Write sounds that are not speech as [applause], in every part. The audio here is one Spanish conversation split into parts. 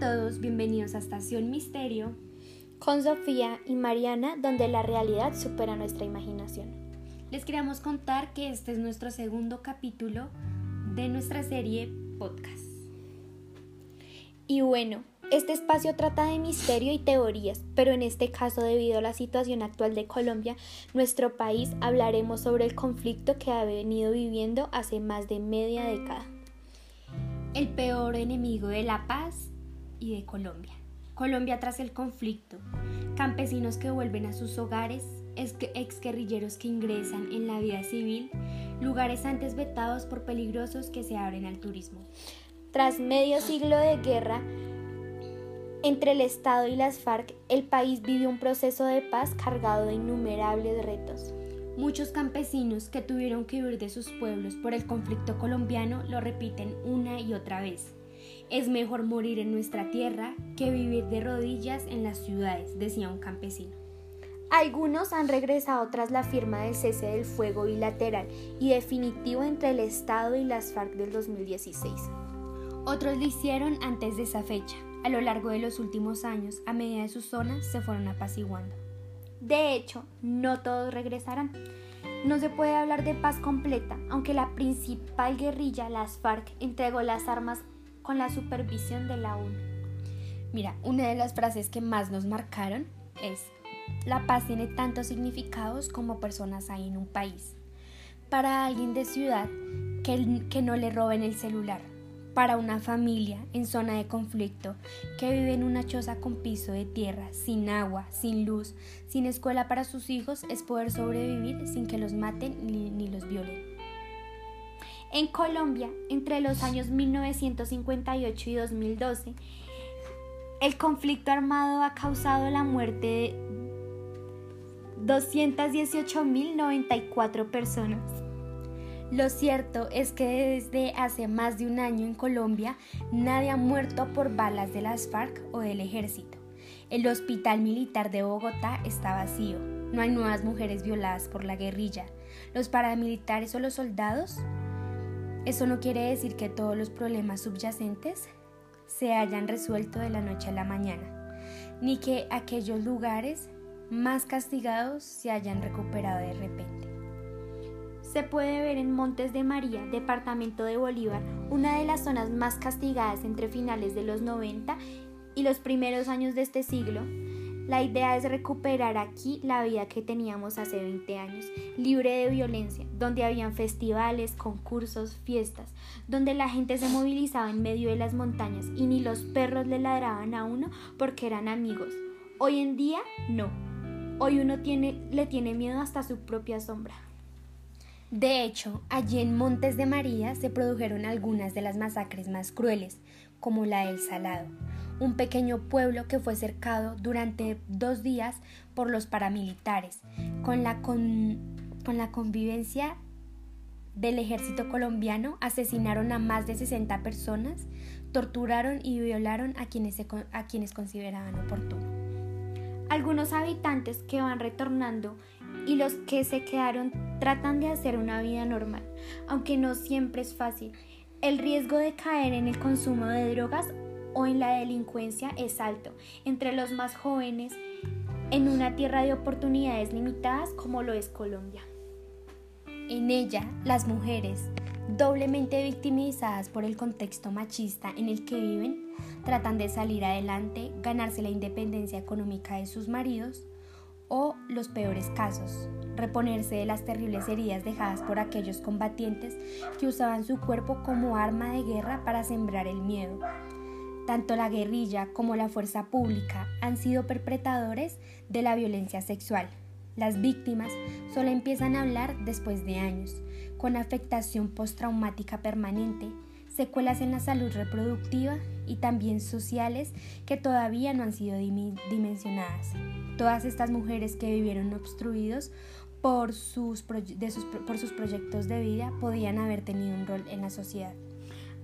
todos, bienvenidos a Estación Misterio con Sofía y Mariana, donde la realidad supera nuestra imaginación. Les queríamos contar que este es nuestro segundo capítulo de nuestra serie podcast. Y bueno, este espacio trata de misterio y teorías, pero en este caso debido a la situación actual de Colombia, nuestro país, hablaremos sobre el conflicto que ha venido viviendo hace más de media década. El peor enemigo de la paz y de Colombia. Colombia tras el conflicto. Campesinos que vuelven a sus hogares, exguerrilleros que ingresan en la vida civil, lugares antes vetados por peligrosos que se abren al turismo. Tras medio siglo de guerra, entre el Estado y las FARC, el país vivió un proceso de paz cargado de innumerables retos. Muchos campesinos que tuvieron que huir de sus pueblos por el conflicto colombiano lo repiten una y otra vez. Es mejor morir en nuestra tierra que vivir de rodillas en las ciudades, decía un campesino. Algunos han regresado tras la firma del cese del fuego bilateral y definitivo entre el Estado y las FARC del 2016. Otros lo hicieron antes de esa fecha, a lo largo de los últimos años, a medida de sus zonas se fueron apaciguando. De hecho, no todos regresarán. No se puede hablar de paz completa, aunque la principal guerrilla, las FARC, entregó las armas con la supervisión de la ONU. Mira, una de las frases que más nos marcaron es, la paz tiene tantos significados como personas hay en un país. Para alguien de ciudad, que, que no le roben el celular, para una familia en zona de conflicto que vive en una choza con piso de tierra, sin agua, sin luz, sin escuela para sus hijos, es poder sobrevivir sin que los maten ni, los violen. En Colombia, entre los años 1958 y 2012, el conflicto armado ha causado la muerte de 218.094 personas lo cierto es que desde hace más de un año en Colombia nadie ha muerto por balas de las FARC o del ejército. El hospital militar de Bogotá está vacío. No hay nuevas mujeres violadas por la guerrilla. Los paramilitares o los soldados. Eso no quiere decir que todos los problemas subyacentes se hayan resuelto de la noche a la mañana, ni que aquellos lugares más castigados se hayan recuperado de repente se puede ver en Montes de María, departamento de Bolívar, una de las zonas más castigadas entre finales de los 90 y los primeros años de este siglo. La idea es recuperar aquí la vida que teníamos hace 20 años, libre de violencia, donde habían festivales, concursos, fiestas, donde la gente se movilizaba en medio de las montañas y ni los perros le ladraban a uno porque eran amigos. Hoy en día no. Hoy uno le tiene miedo hasta su propia sombra. De hecho, allí en Montes de María se produjeron algunas de las masacres más crueles, como la del Salado, un pequeño pueblo que fue cercado durante dos días por los paramilitares, con la, con, la convivencia del ejército colombiano, asesinaron a más de 60 personas, torturaron y violaron a quienes, a quienes consideraban oportuno. Algunos habitantes que van retornando y los que se quedaron tratan de hacer una vida normal, aunque no siempre es fácil. El riesgo de caer en el consumo de drogas o en la delincuencia es alto entre los más jóvenes en una tierra de oportunidades limitadas como lo es Colombia. En ella, las mujeres, doblemente victimizadas por el contexto machista en el que viven, tratan de salir adelante, ganarse la independencia económica de sus maridos o los peores casos, reponerse de las terribles heridas dejadas por aquellos combatientes que usaban su cuerpo como arma de guerra para sembrar el miedo. Tanto la guerrilla como la fuerza pública han sido perpetradores de la violencia sexual. Las víctimas solo empiezan a hablar después de años, con afectación postraumática permanente, secuelas en la salud reproductiva y también sociales que todavía no han sido dimensionadas. Todas estas mujeres que vivieron obstruidos por sus, por sus proyectos de vida podían haber tenido un rol en la sociedad.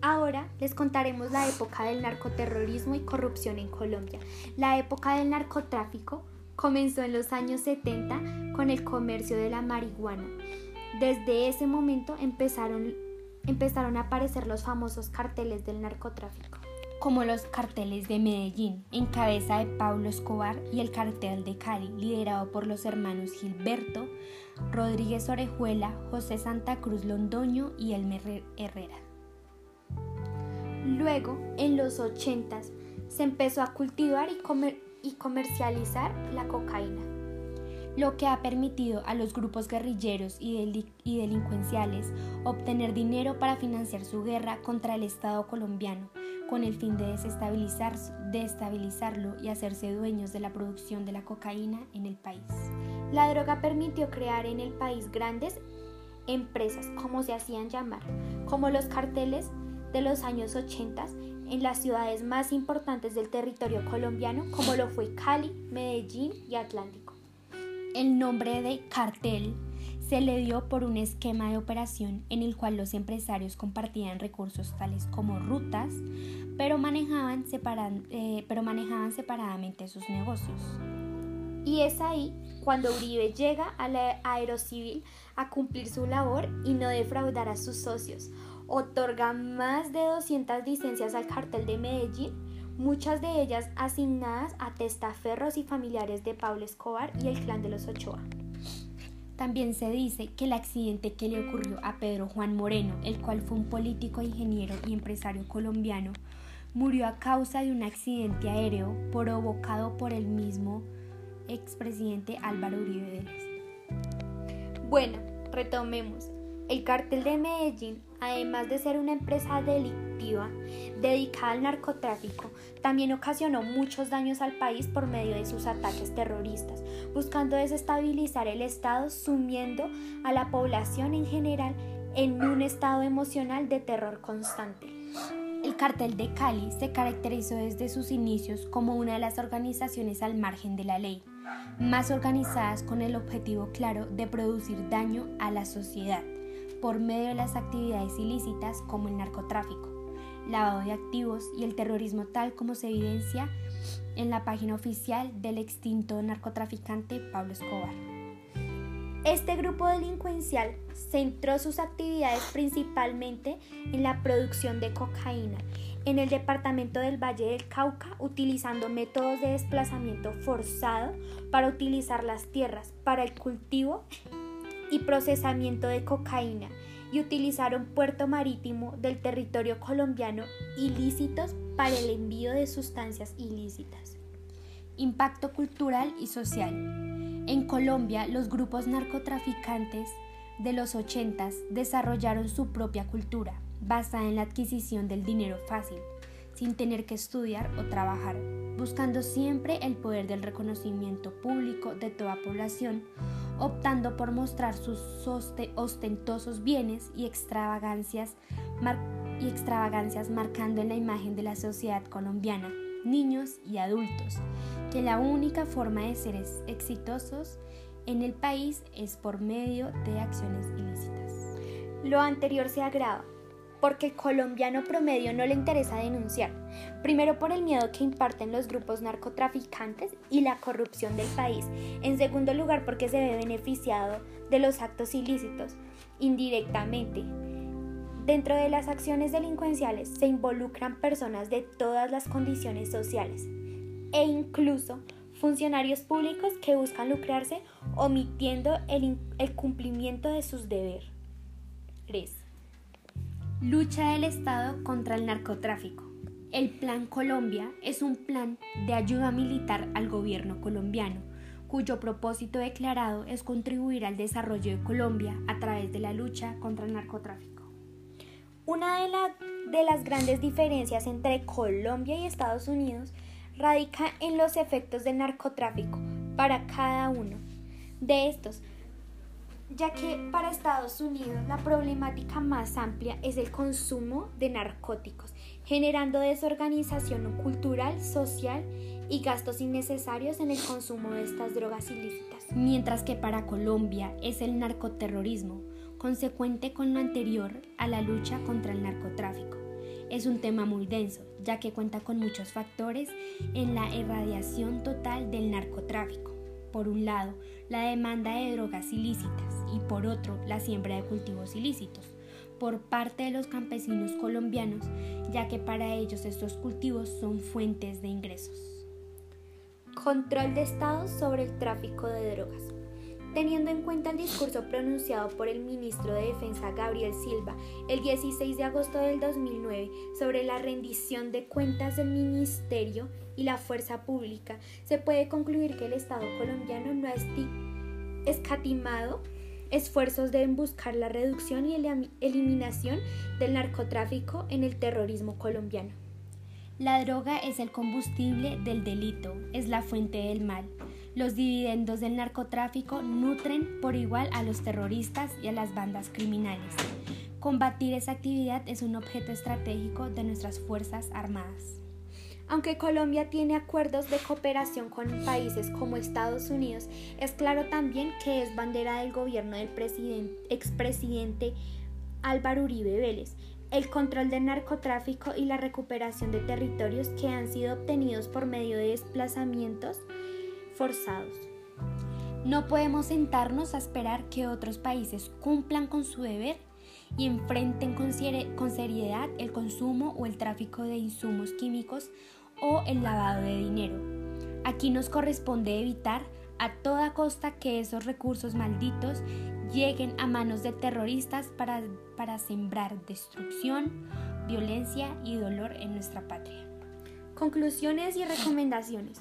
Ahora les contaremos la época del narcoterrorismo y corrupción en Colombia. La época del narcotráfico comenzó en los años 70 con el comercio de la marihuana. Desde ese momento empezaron, empezaron a aparecer los famosos carteles del narcotráfico. como los carteles de Medellín, en cabeza de Pablo Escobar, y el cartel de Cali, liderado por los hermanos Gilberto, Rodríguez Orejuela, José Santa Cruz Londoño y Elmer Herrera. Luego, en los 80 se empezó a cultivar y, comercializar la cocaína lo que ha permitido a los grupos guerrilleros y, delincuenciales obtener dinero para financiar su guerra contra el Estado colombiano, con el fin de desestabilizar, destabilizarlo y hacerse dueños de la producción de la cocaína en el país. La droga permitió crear en el país grandes empresas, como se hacían llamar, como los carteles de los años 80 en las ciudades más importantes del territorio colombiano, como lo fue Cali, Medellín y Atlántico. El nombre de cartel se le dio por un esquema de operación en el cual los empresarios compartían recursos tales como rutas, pero manejaban, eh, pero manejaban separadamente sus negocios. Y es ahí cuando Uribe llega a la Aerocivil a cumplir su labor y no defraudar a sus socios. Otorga más de 200 licencias al cartel de Medellín, muchas de ellas asignadas a testaferros y familiares de Pablo Escobar y el clan de los Ochoa. También se dice que el accidente que le ocurrió a Pedro Juan Moreno, el cual fue un político, ingeniero y empresario colombiano, murió a causa de un accidente aéreo provocado por el mismo expresidente Álvaro Uribe Vélez. Bueno, retomemos. El cartel de Medellín, además de ser una empresa delictiva dedicada al narcotráfico, también ocasionó muchos daños al país por medio de sus ataques terroristas, buscando desestabilizar el Estado, sumiendo a la población en general en un estado emocional de terror constante. El cartel de Cali se caracterizó desde sus inicios como una de las organizaciones al margen de la ley, más organizadas con el objetivo claro de producir daño a la sociedad por medio de las actividades ilícitas como el narcotráfico, lavado de activos y el terrorismo tal como se evidencia en la página oficial del extinto narcotraficante Pablo Escobar. Este grupo delincuencial centró sus actividades principalmente en la producción de cocaína en el departamento del Valle del Cauca, utilizando métodos de desplazamiento forzado para utilizar las tierras para el cultivo y procesamiento de cocaína y utilizaron puerto marítimo del territorio colombiano ilícitos para el envío de sustancias ilícitas. Impacto cultural y social. En Colombia, los grupos narcotraficantes de los 80 desarrollaron su propia cultura, basada en la adquisición del dinero fácil, sin tener que estudiar o trabajar, buscando siempre el poder del reconocimiento público de toda población optando por mostrar sus ostentosos bienes y extravagancias, marcando en la imagen de la sociedad colombiana, niños y adultos, que la única forma de ser exitosos en el país es por medio de acciones ilícitas. Lo anterior se agrava porque el colombiano promedio no le interesa denunciar, primero por el miedo que imparten los grupos narcotraficantes y la corrupción del país, en segundo lugar porque se ve beneficiado de los actos ilícitos indirectamente. Dentro de las acciones delincuenciales se involucran personas de todas las condiciones sociales e incluso funcionarios públicos que buscan lucrarse omitiendo el, el cumplimiento de sus deberes. Lucha del Estado contra el narcotráfico. El Plan Colombia es un plan de ayuda militar al gobierno colombiano, cuyo propósito declarado es contribuir al desarrollo de Colombia a través de la lucha contra el narcotráfico. Una de, de las grandes diferencias entre Colombia y Estados Unidos radica en los efectos del narcotráfico para cada uno de estos, ya que para Estados Unidos la problemática más amplia es el consumo de narcóticos, generando desorganización cultural, social y gastos innecesarios en el consumo de estas drogas ilícitas. Mientras que para Colombia es el narcoterrorismo, consecuente con lo anterior a la lucha contra el narcotráfico. Es un tema muy denso, ya que cuenta con muchos factores en la irradiación total del narcotráfico por un lado, la demanda de drogas ilícitas y por otro, la siembra de cultivos ilícitos, por parte de los campesinos colombianos, ya que para ellos estos cultivos son fuentes de ingresos. Control de Estado sobre el tráfico de drogas. Teniendo en cuenta el discurso pronunciado por el ministro de Defensa Gabriel Silva el 16 de agosto del 2009 sobre la rendición de cuentas del ministerio y la fuerza pública, se puede concluir que el Estado colombiano no ha escatimado esfuerzos de buscar la reducción y eliminación del narcotráfico en el terrorismo colombiano. La droga es el combustible del delito, es la fuente del mal. Los dividendos del narcotráfico nutren por igual a los terroristas y a las bandas criminales. Combatir esa actividad es un objeto estratégico de nuestras Fuerzas Armadas. Aunque Colombia tiene acuerdos de cooperación con países como Estados Unidos, es claro también que es bandera del gobierno del expresidente Álvaro Uribe Vélez el control del narcotráfico y la recuperación de territorios que han sido obtenidos por medio de desplazamientos forzados. No podemos sentarnos a esperar que otros países cumplan con su deber y enfrenten con, seriedad el consumo o el tráfico de insumos químicos o el lavado de dinero. Aquí nos corresponde evitar a toda costa que esos recursos malditos lleguen a manos de terroristas para, para sembrar destrucción, violencia y dolor en nuestra patria. Conclusiones y recomendaciones.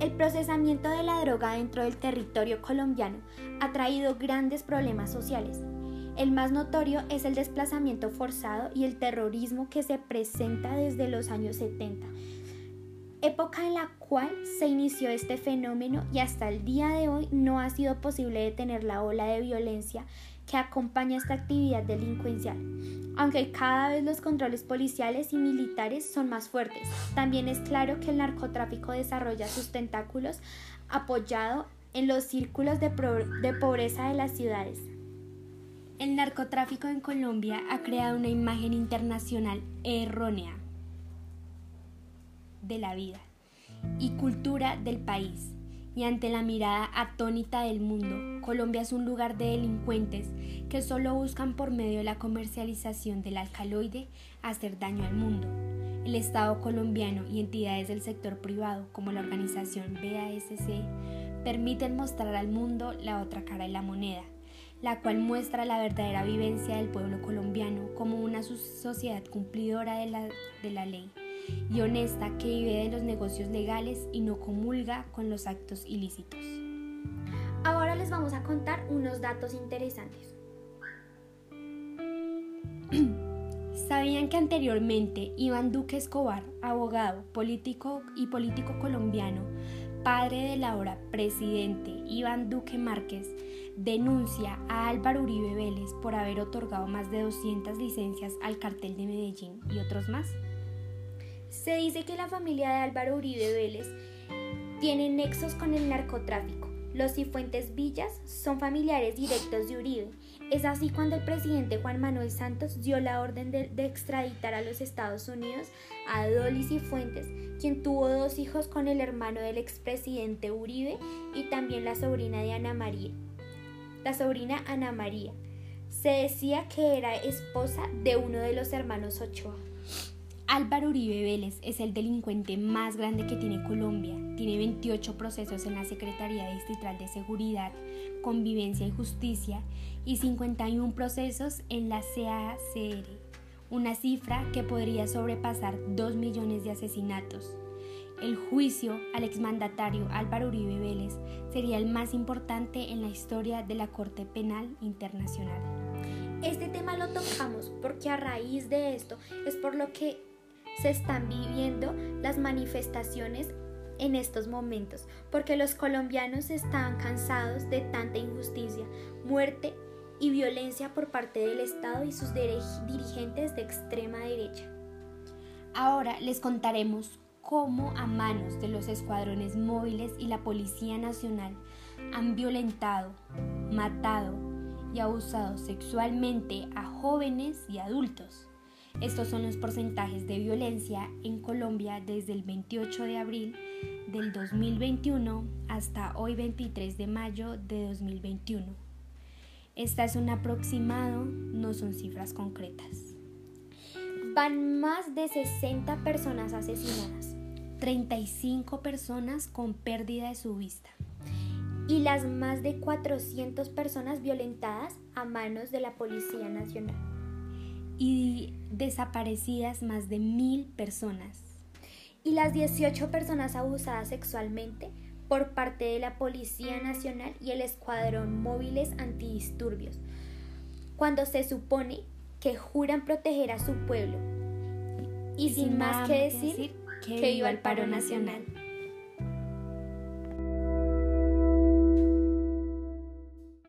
El procesamiento de la droga dentro del territorio colombiano ha traído grandes problemas sociales. El más notorio es el desplazamiento forzado y el terrorismo que se presenta desde los años 70, época en la cual se inició este fenómeno y hasta el día de hoy no ha sido posible detener la ola de violencia que acompaña esta actividad delincuencial. Aunque cada vez los controles policiales y militares son más fuertes, también es claro que el narcotráfico desarrolla sus tentáculos apoyado en los círculos de, de pobreza de las ciudades. El narcotráfico en Colombia ha creado una imagen internacional errónea de la vida y cultura del país. Y ante la mirada atónita del mundo, Colombia es un lugar de delincuentes que solo buscan por medio de la comercialización del alcaloide hacer daño al mundo. El Estado colombiano y entidades del sector privado, como la organización BASC, permiten mostrar al mundo la otra cara de la moneda, la cual muestra la verdadera vivencia del pueblo colombiano como una sociedad cumplidora de la, de la ley y honesta que vive de los negocios legales y no comulga con los actos ilícitos. Ahora les vamos a contar unos datos interesantes. [clears throat] ¿Sabían que anteriormente Iván Duque Escobar, abogado, político y político colombiano, padre del ahora presidente Iván Duque Márquez, denuncia a Álvaro Uribe Vélez por haber otorgado más de 200 licencias al cartel de Medellín y otros más? Se dice que la familia de Álvaro Uribe Vélez tiene nexos con el narcotráfico. Los Cifuentes Villas son familiares directos de Uribe. Es así cuando el presidente Juan Manuel Santos dio la orden de, extraditar a los Estados Unidos a Dolly Cifuentes, quien tuvo dos hijos con el hermano del expresidente Uribe y también la sobrina de Ana María. La sobrina Ana María. Se decía que era esposa de uno de los hermanos Ochoa. Álvaro Uribe Vélez es el delincuente más grande que tiene Colombia. Tiene 28 procesos en la Secretaría Distrital de Seguridad, Convivencia y Justicia y 51 procesos en la CACR, una cifra que podría sobrepasar 2 millones de asesinatos. El juicio al exmandatario Álvaro Uribe Vélez sería el más importante en la historia de la Corte Penal Internacional. Este tema lo tocamos porque a raíz de esto es por lo que se están viviendo las manifestaciones en estos momentos, porque los colombianos están cansados de tanta injusticia, muerte y violencia por parte del Estado y sus dirigentes de extrema derecha. Ahora les contaremos cómo a manos de los escuadrones móviles y la Policía Nacional han violentado, matado y abusado sexualmente a jóvenes y adultos estos son los porcentajes de violencia en Colombia desde el 28 de abril del 2021 hasta hoy 23 de mayo de 2021. Esta es un aproximado, no son cifras concretas. Van más de 60 personas asesinadas. 35 personas con pérdida de su vista. Y las más de 400 personas violentadas a manos de la Policía Nacional. Y desaparecidas más de mil personas. Y las 18 personas abusadas sexualmente por parte de la Policía Nacional y el Escuadrón Móviles Antidisturbios, cuando se supone que juran proteger a su pueblo. Y, sin, más que decir, que, que viva el paro nacional.